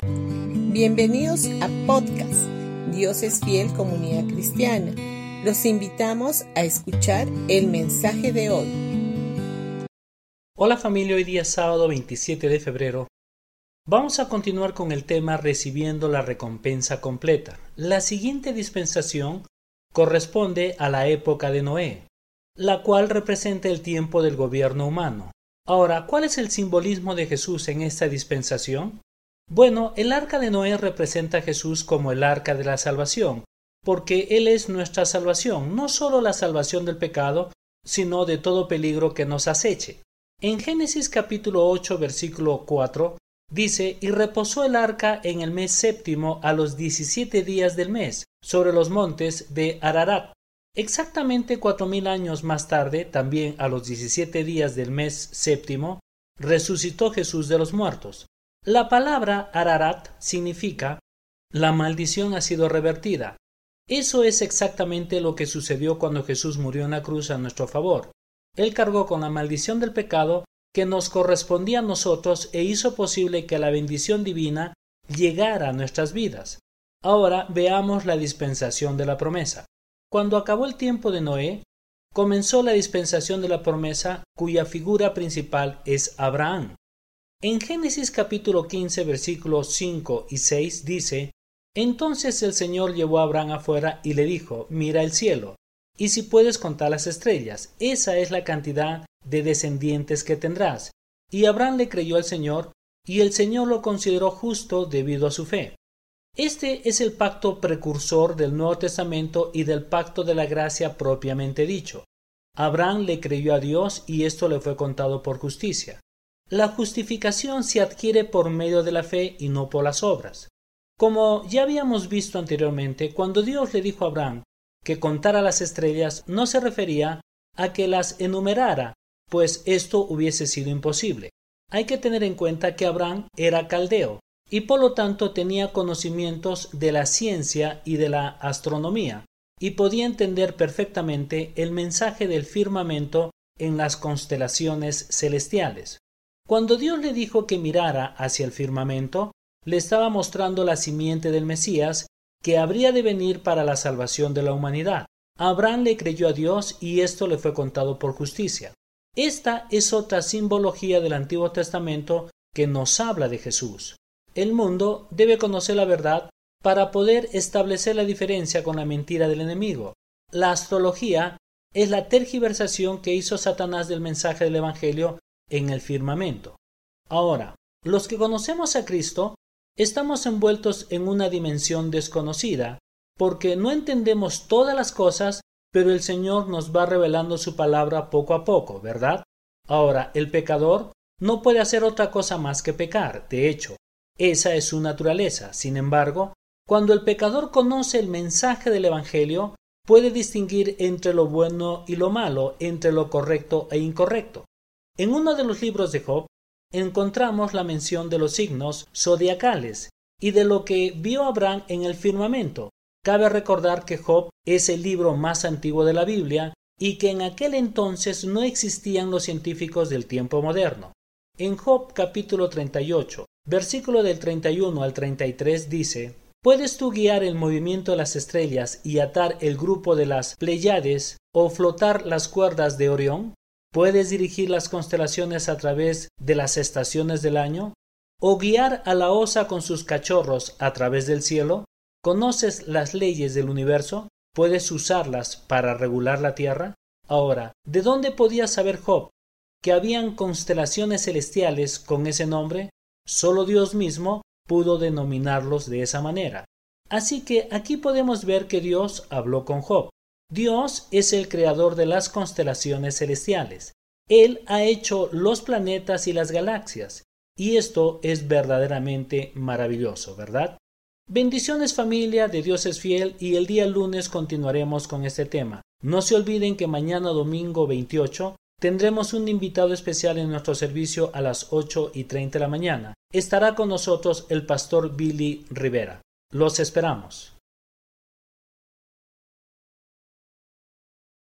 Bienvenidos a podcast Dios es fiel comunidad cristiana. Los invitamos a escuchar el mensaje de hoy. Hola familia, hoy día sábado 27 de febrero. Vamos a continuar con el tema recibiendo la recompensa completa. La siguiente dispensación corresponde a la época de Noé, la cual representa el tiempo del gobierno humano. Ahora, ¿cuál es el simbolismo de Jesús en esta dispensación? Bueno, el arca de Noé representa a Jesús como el arca de la salvación, porque Él es nuestra salvación, no solo la salvación del pecado, sino de todo peligro que nos aceche. En Génesis capítulo 8 versículo 4 dice, y reposó el arca en el mes séptimo a los diecisiete días del mes, sobre los montes de Ararat. Exactamente cuatro mil años más tarde, también a los diecisiete días del mes séptimo, resucitó Jesús de los muertos. La palabra Ararat significa la maldición ha sido revertida. Eso es exactamente lo que sucedió cuando Jesús murió en la cruz a nuestro favor. Él cargó con la maldición del pecado que nos correspondía a nosotros e hizo posible que la bendición divina llegara a nuestras vidas. Ahora veamos la dispensación de la promesa. Cuando acabó el tiempo de Noé, comenzó la dispensación de la promesa cuya figura principal es Abraham. En Génesis capítulo 15 versículos 5 y 6 dice, Entonces el Señor llevó a Abraham afuera y le dijo, Mira el cielo, y si puedes contar las estrellas, esa es la cantidad de descendientes que tendrás. Y Abraham le creyó al Señor, y el Señor lo consideró justo debido a su fe. Este es el pacto precursor del Nuevo Testamento y del pacto de la gracia propiamente dicho. Abraham le creyó a Dios y esto le fue contado por justicia. La justificación se adquiere por medio de la fe y no por las obras. Como ya habíamos visto anteriormente, cuando Dios le dijo a Abraham que contara las estrellas, no se refería a que las enumerara, pues esto hubiese sido imposible. Hay que tener en cuenta que Abraham era caldeo y por lo tanto tenía conocimientos de la ciencia y de la astronomía, y podía entender perfectamente el mensaje del firmamento en las constelaciones celestiales. Cuando Dios le dijo que mirara hacia el firmamento, le estaba mostrando la simiente del Mesías que habría de venir para la salvación de la humanidad. Abraham le creyó a Dios y esto le fue contado por justicia. Esta es otra simbología del Antiguo Testamento que nos habla de Jesús. El mundo debe conocer la verdad para poder establecer la diferencia con la mentira del enemigo. La astrología es la tergiversación que hizo Satanás del mensaje del Evangelio en el firmamento. Ahora, los que conocemos a Cristo estamos envueltos en una dimensión desconocida, porque no entendemos todas las cosas, pero el Señor nos va revelando su palabra poco a poco, ¿verdad? Ahora, el pecador no puede hacer otra cosa más que pecar, de hecho, esa es su naturaleza. Sin embargo, cuando el pecador conoce el mensaje del Evangelio, puede distinguir entre lo bueno y lo malo, entre lo correcto e incorrecto. En uno de los libros de Job encontramos la mención de los signos zodiacales y de lo que vio Abraham en el firmamento. Cabe recordar que Job es el libro más antiguo de la Biblia y que en aquel entonces no existían los científicos del tiempo moderno. En Job capítulo 38, versículo del 31 al 33 dice, ¿Puedes tú guiar el movimiento de las estrellas y atar el grupo de las Pleiades o flotar las cuerdas de Orión? ¿Puedes dirigir las constelaciones a través de las estaciones del año? ¿O guiar a la osa con sus cachorros a través del cielo? ¿Conoces las leyes del universo? ¿Puedes usarlas para regular la tierra? Ahora, ¿de dónde podía saber Job que habían constelaciones celestiales con ese nombre? Solo Dios mismo pudo denominarlos de esa manera. Así que aquí podemos ver que Dios habló con Job. Dios es el creador de las constelaciones celestiales. Él ha hecho los planetas y las galaxias, y esto es verdaderamente maravilloso, ¿verdad? Bendiciones familia, de Dios es fiel y el día lunes continuaremos con este tema. No se olviden que mañana domingo 28 tendremos un invitado especial en nuestro servicio a las 8 y 30 de la mañana. Estará con nosotros el pastor Billy Rivera. Los esperamos.